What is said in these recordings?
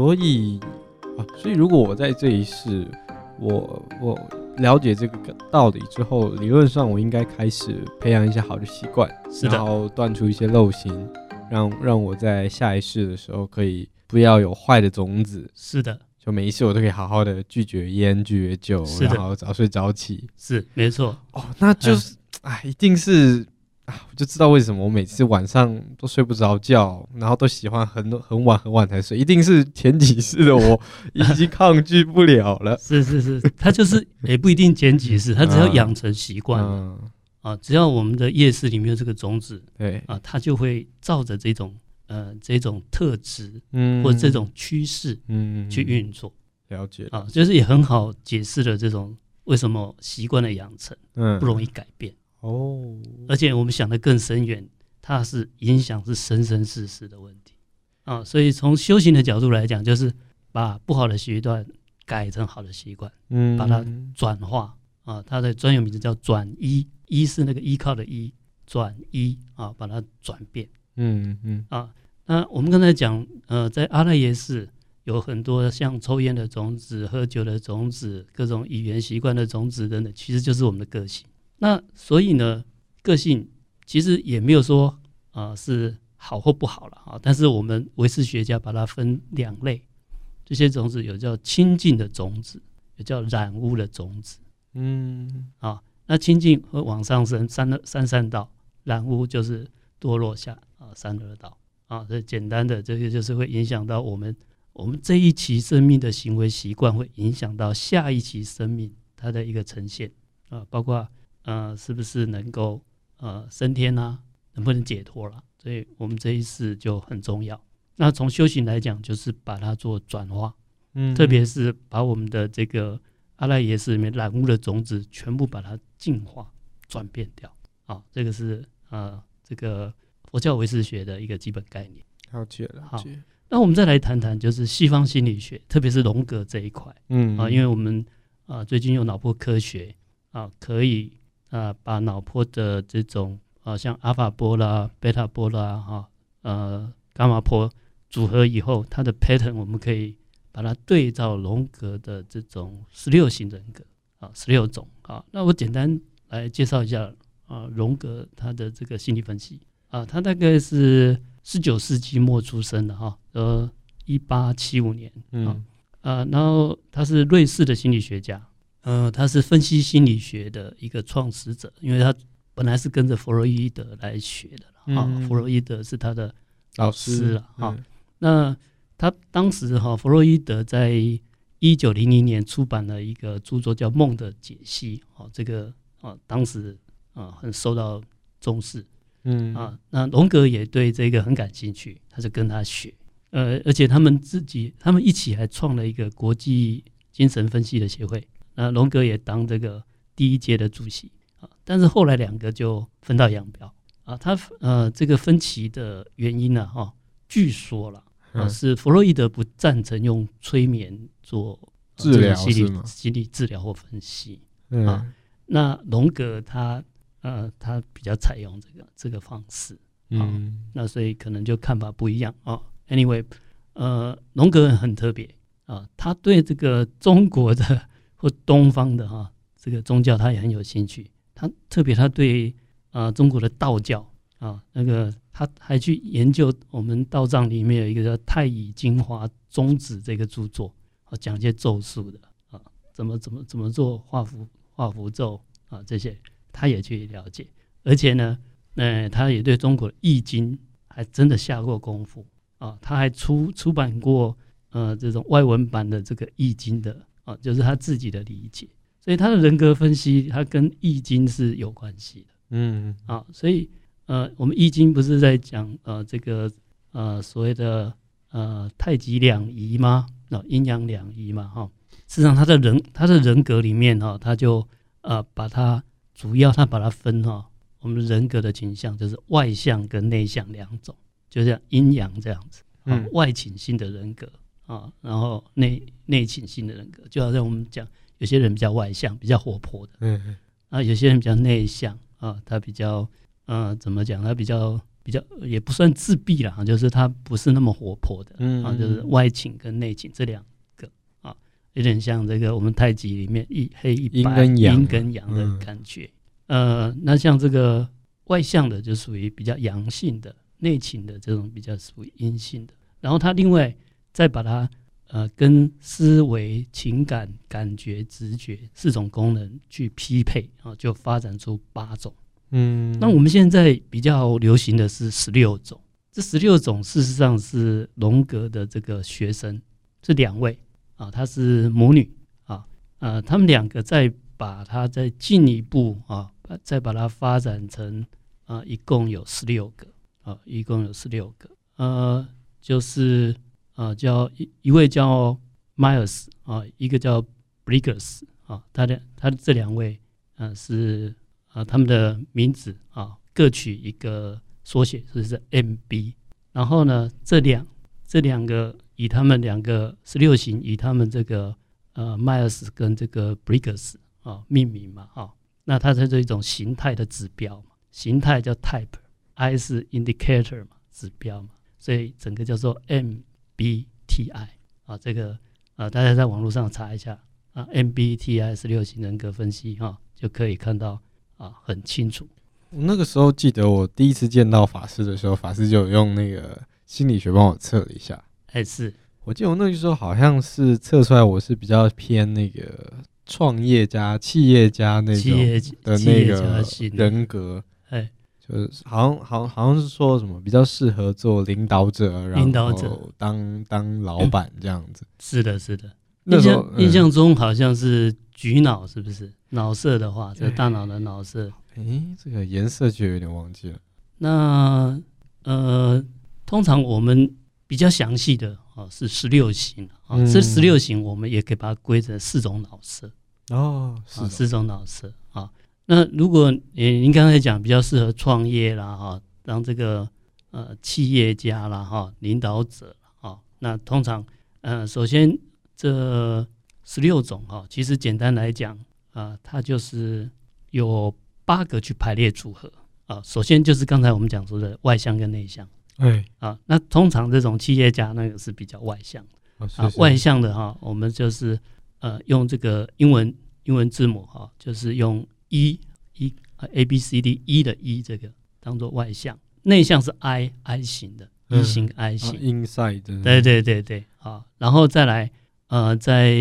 所以啊，所以如果我在这一世，我我了解这个道理之后，理论上我应该开始培养一些好的习惯，然后断除一些陋习，让让我在下一世的时候可以不要有坏的种子。是的，就每一次我都可以好好的拒绝烟、拒绝酒，然后早睡早起。是，没错。哦，那就是，哎、嗯，一定是。我就知道为什么我每次晚上都睡不着觉，然后都喜欢很很晚很晚才睡，一定是前几世的我 已经抗拒不了了。是是是，他就是也不一定前几世，他只要养成习惯，嗯、啊，只要我们的夜市里面有这个种子，对啊，他就会照着这种呃这种特质，嗯，或者这种趋势，嗯，去运作。了解啊，就是也很好解释了这种为什么习惯的养成，嗯，不容易改变。哦，而且我们想的更深远，它是影响是生生世世的问题啊。所以从修行的角度来讲，就是把不好的习惯改成好的习惯，嗯，把它转化啊。它的专有名字叫转依，依是那个依靠的依，转依啊，把它转变，嗯嗯啊。那我们刚才讲，呃，在阿赖耶识有很多像抽烟的种子、喝酒的种子、各种语言习惯的种子等等，其实就是我们的个性。那所以呢，个性其实也没有说啊、呃、是好或不好了啊。但是我们唯识学家把它分两类，这些种子有叫清净的种子，有叫染污的种子。嗯，啊，那清净会往上升三三三道，染污就是堕落下啊三二道啊。这简单的这个就是会影响到我们我们这一期生命的行为习惯，会影响到下一期生命它的一个呈现啊，包括。呃，是不是能够呃升天啊？能不能解脱了？所以我们这一世就很重要。那从修行来讲，就是把它做转化，嗯，特别是把我们的这个阿赖耶识里面染污的种子，全部把它净化、转变掉。啊，这个是呃这个佛教唯识学的一个基本概念。了解了，好。那我们再来谈谈，就是西方心理学，特别是荣格这一块，嗯啊，因为我们啊最近有脑波科学啊，可以。啊，把脑波的这种啊，像阿法波啦、贝塔波啦、哈、呃、伽马波组合以后，它的 pattern 我们可以把它对照荣格的这种十六型人格啊，十六种啊。那我简单来介绍一下啊，荣格他的这个心理分析啊，他大概是十九世纪末出生的哈，呃，一八七五年，嗯啊，然后他是瑞士的心理学家。呃，他是分析心理学的一个创始者，因为他本来是跟着弗洛伊德来学的啊、嗯，弗洛伊德是他的老师了哈、嗯。那他当时哈，弗洛伊德在一九零零年出版了一个著作叫《梦的解析》哦，这个啊，当时啊很受到重视，嗯。啊，那荣格也对这个很感兴趣，他就跟他学，呃，而且他们自己他们一起还创了一个国际精神分析的协会。那荣格也当这个第一届的主席啊，但是后来两个就分道扬镳啊。他呃，这个分歧的原因呢，哈，据说了啊，是弗洛伊德不赞成用催眠做治疗、心理心理治疗或分析啊。那荣格他呃，他比较采用这个这个方式啊。那所以可能就看法不一样啊。Anyway，呃，荣格很特别啊，他对这个中国的。或东方的哈，这个宗教他也很有兴趣。他特别他对啊、中国的道教啊，那个他还去研究我们道藏里面有一个叫《太乙金华宗旨》这个著作，啊，讲一些咒术的啊，怎么怎么怎么做画符画符咒啊这些，他也去了解。而且呢，呃，他也对中国易经还真的下过功夫啊，他还出出版过呃这种外文版的这个易经的。就是他自己的理解，所以他的人格分析，他跟易经是有关系的。嗯，啊，所以呃，我们易经不是在讲呃这个呃所谓的呃太极两仪吗？那阴阳两仪嘛，哈。事实上，他的人他的人格里面哈，他就呃把它主要他把它分哈，我们人格的倾向就是外向跟内向两种，就像阴阳这样子，嗯，外倾性的人格。啊，然后内内倾性的人格，就好像我们讲，有些人比较外向，比较活泼的，嗯，啊，有些人比较内向，啊，他比较，呃，怎么讲？他比较比较也不算自闭了，就是他不是那么活泼的，嗯，啊，就是外倾跟内倾这两个啊，有点像这个我们太极里面一黑一白，阴跟阳的感觉。嗯、呃，那像这个外向的就属于比较阳性的，内倾的这种比较属于阴性的。然后他另外再把它呃跟思维、情感、感觉、直觉四种功能去匹配啊，就发展出八种。嗯，那我们现在比较流行的是十六种，这十六种事实上是荣格的这个学生，这两位。啊，她是母女。啊，呃，他们两个再把它再进一步啊，再把它发展成啊，一共有十六个。啊，一共有十六个，呃，就是啊，叫一一位叫 Miles 啊，一个叫 Briggs 啊，他的他的这两位啊是。啊，他们的名字啊，各取一个缩写，所以是 MB。然后呢，这两这两个以他们两个十六型，以他们这个呃 Miles 跟这个 Briggs 啊命名嘛，啊。那它是这一种形态的指标嘛，形态叫 type，I 是 indicator 嘛，指标嘛，所以整个叫做 M MBTI 啊。这个啊，大家在网络上查一下啊，MBTI 十六型人格分析哈、啊，就可以看到。啊，很清楚。我那个时候记得，我第一次见到法师的时候，法师就有用那个心理学帮我测了一下。哎，是我记得我那个时候好像是测出来我是比较偏那个创业家、企业家那种的那个人格。哎，就是好像好像好像是说什么比较适合做领导者，然后当当老板这样子。是的，是的。印象印象中好像是橘脑，是不是？脑色的话，这大脑的脑色。哎、欸，这个颜色就有点忘记了。那呃，通常我们比较详细的啊是十六型啊，这十六型我们也可以把它归成四种脑色哦，是四种脑色啊。那如果您您刚才讲比较适合创业啦哈，当这个呃企业家啦哈，领导者啊，那通常呃首先。这十六种哈，其实简单来讲啊，它就是有八个去排列组合啊。首先就是刚才我们讲说的外向跟内向，哎啊，那通常这种企业家那个是比较外向的啊，外向的哈，我们就是呃用这个英文英文字母哈，就是用 E E A B C D E 的 E 这个当做外向，内向是 I I 型的 E 型 I 型，inside 对对对对啊，然后再来。呃，在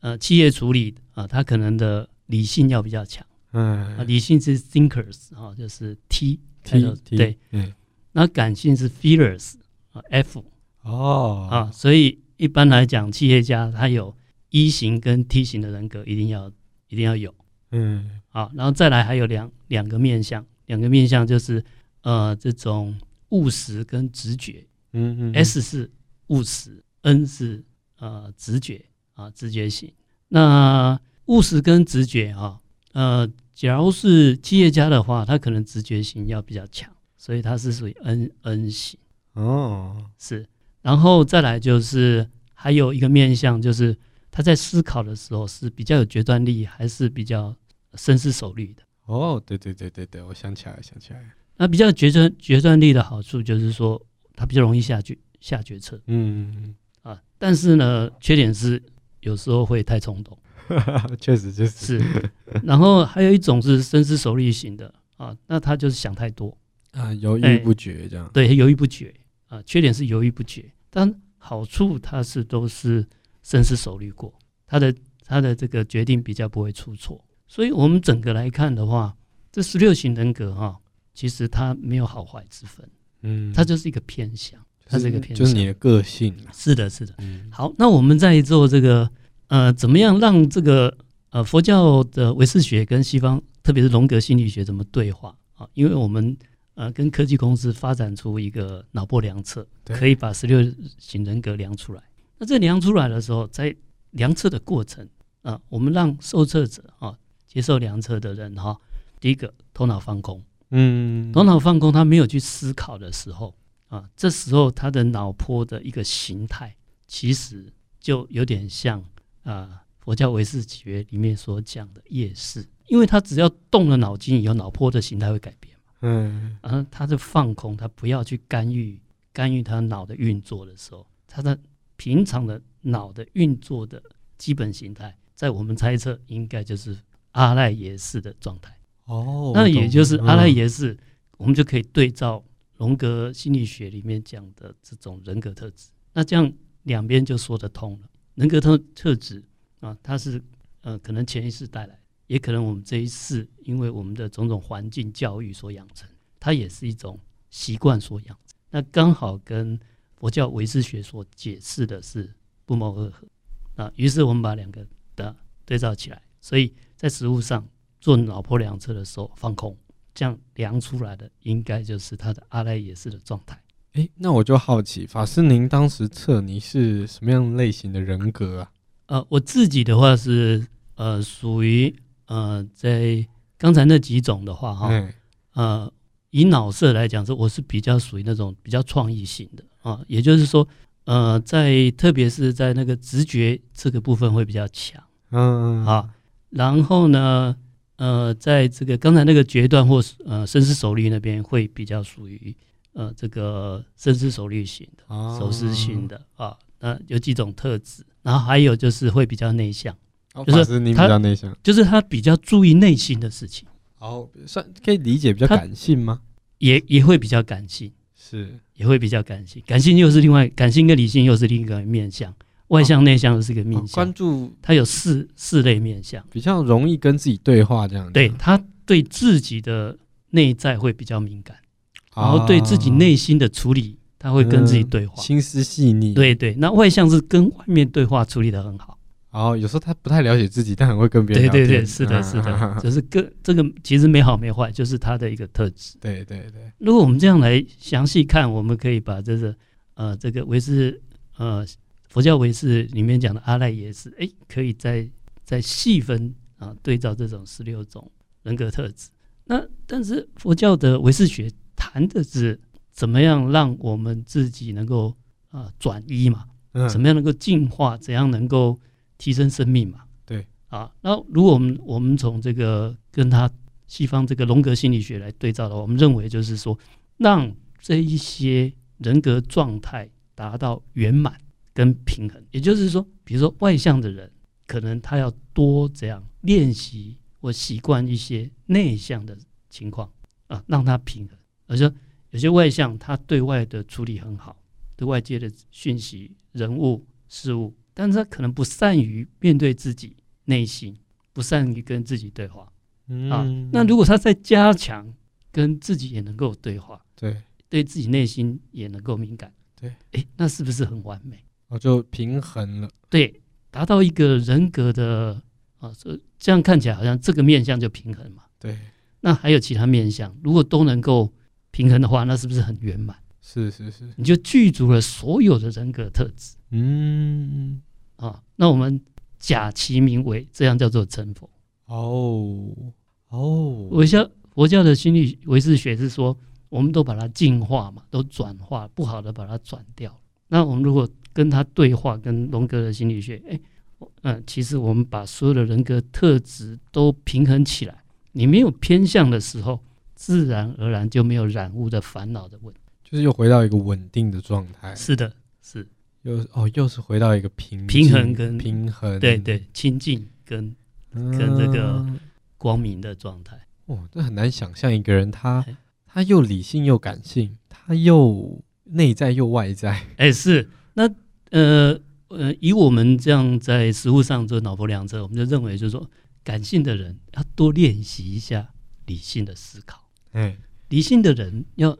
呃企业处理啊，他可能的理性要比较强，嗯，啊，理性是 thinkers 啊，就是 T T 对，嗯，那感性是 feelers 啊，F。哦。啊，所以一般来讲，企业家他有 E 型跟 T 型的人格，一定要一定要有，嗯，好，然后再来还有两两个面向，两个面向就是呃这种务实跟直觉，嗯嗯，S 是务实，N 是。呃，直觉啊，直觉型。那务实跟直觉哈，呃，假如是企业家的话，他可能直觉型要比较强，所以他是属于 N N 型。哦，是。然后再来就是还有一个面向，就是他在思考的时候是比较有决断力，还是比较深思熟虑的。哦，对对对对对，我想起来了，想起来了。那比较决断决断力的好处就是说，他比较容易下决下决策。嗯。啊，但是呢，缺点是有时候会太冲动，确实就是是。然后还有一种是深思熟虑型的啊，那他就是想太多啊，犹豫不决这样。欸、对，犹豫不决啊，缺点是犹豫不决，但好处他是都是深思熟虑过，他的他的这个决定比较不会出错。所以我们整个来看的话，这十六型人格哈、啊，其实它没有好坏之分，嗯，它就是一个偏向。它是一个偏向，就是你的个性。是的，是的。嗯好，那我们在做这个，呃，怎么样让这个呃佛教的唯识学跟西方，特别是荣格心理学怎么对话啊？因为我们呃跟科技公司发展出一个脑波量测，可以把十六型人格量出来。那这量出来的时候，在量测的过程啊，我们让受测者啊，接受量测的人哈，第一个头脑放空，嗯，头脑放空，他没有去思考的时候。啊，这时候他的脑波的一个形态，其实就有点像啊佛教唯识学里面所讲的夜视，因为他只要动了脑筋以后，脑波的形态会改变嘛。嗯，然后他是放空，他不要去干预干预他脑的运作的时候，他的平常的脑的运作的基本形态，在我们猜测应该就是阿赖耶识的状态。哦，那也就是阿赖耶识，我们就可以对照荣格心理学里面讲的这种人格特质，那这样两边就说得通了。人格特特质啊，它是呃可能前一世带来。也可能我们这一世，因为我们的种种环境教育所养成，它也是一种习惯所养成。那刚好跟佛教唯识学所解释的是不谋而合。啊，于是我们把两个的对照起来，所以在食物上做脑波量测的时候放空，这样量出来的应该就是他的阿赖耶识的状态。诶，那我就好奇，法师您当时测你是什么样类型的人格啊？呃，我自己的话是呃属于。呃，在刚才那几种的话，哈、嗯，呃，以脑色来讲，说我是比较属于那种比较创意型的啊，也就是说，呃，在特别是在那个直觉这个部分会比较强，嗯，嗯，啊，然后呢，呃，在这个刚才那个决断或呃深思熟虑那边会比较属于呃这个深思熟虑型的、哦、熟思型的啊，那有几种特质，然后还有就是会比较内向。就是你比较内向，就是他比较注意内心的事情。哦，算可以理解比较感性吗？也也会比较感性，是也会比较感性。感性又是另外，感性跟理性又是另一个面向。外向内向又是一个面向。关注他有四四类面向，比较容易跟自己对话这样。对，他对自己的内在会比较敏感，然后对自己内心的处理，他会跟自己对话，心思细腻。对对，那外向是跟外面对话处理的很好。然后有时候他不太了解自己，但很会跟别人。对对对，是的，是的，啊、就是跟这个其实没好没坏，就是他的一个特质。对对对。如果我们这样来详细看，我们可以把这个呃这个维斯呃佛教唯识里面讲的阿赖耶识，哎，可以再再细分啊，对照这种十六种人格特质。那但是佛教的唯识学谈的是怎么样让我们自己能够啊转移嘛？嗯。怎么样能够进化？怎样能够提升生命嘛？对啊，那如果我们我们从这个跟他西方这个荣格心理学来对照的话，我们认为就是说，让这一些人格状态达到圆满跟平衡，也就是说，比如说外向的人，可能他要多这样练习或习惯一些内向的情况啊，让他平衡。而且有些外向，他对外的处理很好，对外界的讯息、人物、事物。但是他可能不善于面对自己内心，不善于跟自己对话，嗯、啊。那如果他在加强跟自己也能够对话，对，对自己内心也能够敏感，对，哎，那是不是很完美？哦，就平衡了。对，达到一个人格的啊，这这样看起来好像这个面相就平衡嘛。对。那还有其他面相，如果都能够平衡的话，那是不是很圆满？是是是，你就具足了所有的人格特质。嗯。啊，那我们假其名为这样叫做成佛。哦哦，我教佛教的心理唯识学是说，我们都把它净化嘛，都转化不好的把它转掉。那我们如果跟他对话，跟荣格的心理学，哎，嗯，其实我们把所有的人格特质都平衡起来，你没有偏向的时候，自然而然就没有染污的烦恼的问题，就是又回到一个稳定的状态。是的，是。又哦，又是回到一个平平衡跟平衡，对对，清净跟、嗯、跟这个光明的状态。哦，这很难想象一个人他，他他又理性又感性，他又内在又外在。哎，是那呃呃，以我们这样在实物上做脑波量测，我们就认为就是说，感性的人要多练习一下理性的思考。嗯，理性的人要。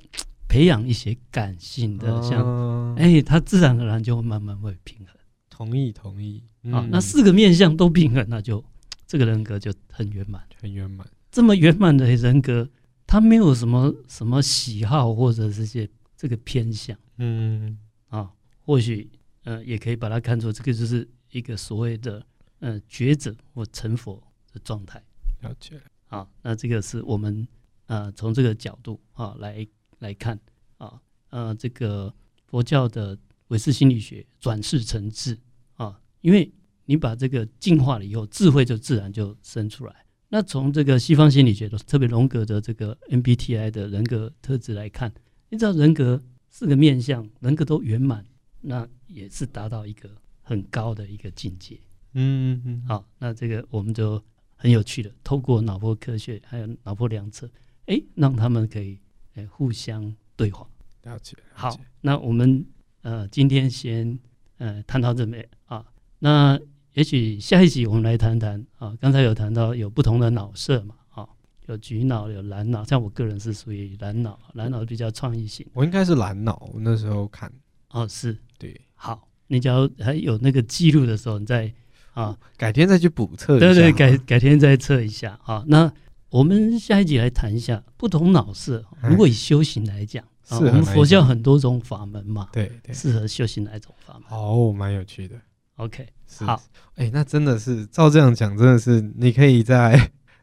培养一些感性的，像哎、欸，他自然而然就会慢慢会平衡。同意，同意。啊、嗯，那四个面相都平衡，那就这个人格就很圆满，很圆满。这么圆满的人格，他没有什么什么喜好或者这些这个偏向。嗯啊，或许呃，也可以把它看作这个就是一个所谓的呃觉者或成佛的状态。了解。啊，那这个是我们呃从这个角度啊来。来看啊，呃，这个佛教的唯识心理学转世成智啊，因为你把这个进化了以后，智慧就自然就生出来。那从这个西方心理学的，特别荣格的这个 MBTI 的人格特质来看，你知道人格四个面相，人格都圆满，那也是达到一个很高的一个境界。嗯嗯嗯。好，那这个我们就很有趣的，透过脑波科学还有脑波量测，哎，让他们可以哎互相对话。了解。了解。好，那我们呃今天先呃谈到这边啊，那。也许下一集我们来谈谈啊，刚才有谈到有不同的脑色嘛，啊，有橘脑，有蓝脑，像我个人是属于蓝脑，蓝脑比较创意型。我应该是蓝脑，我那时候看。哦，是对。好，你只要还有那个记录的时候，你再啊，改天再去补测。对对，改改天再测一下啊。那我们下一集来谈一下不同脑色，如果以修行来讲，啊，我们佛教很多种法门嘛，对对，适合修行哪种法门？哦，蛮有趣的。OK，好，哎、欸，那真的是照这样讲，真的是你可以在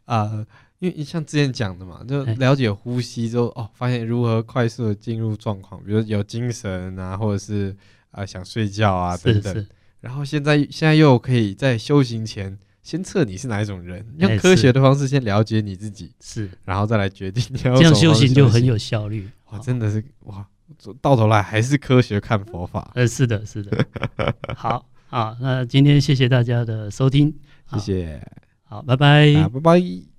啊、呃，因为像之前讲的嘛，就了解呼吸之后，欸、哦，发现如何快速的进入状况，比如有精神啊，或者是啊、呃、想睡觉啊等等。是是然后现在现在又可以在修行前先测你是哪一种人，用科学的方式先了解你自己，是，然后再来决定你要这样修行就很有效率。哇，真的是哇，到头来还是科学看佛法。呃，是的，是的，好。好，那今天谢谢大家的收听，谢谢，好，拜拜，拜拜。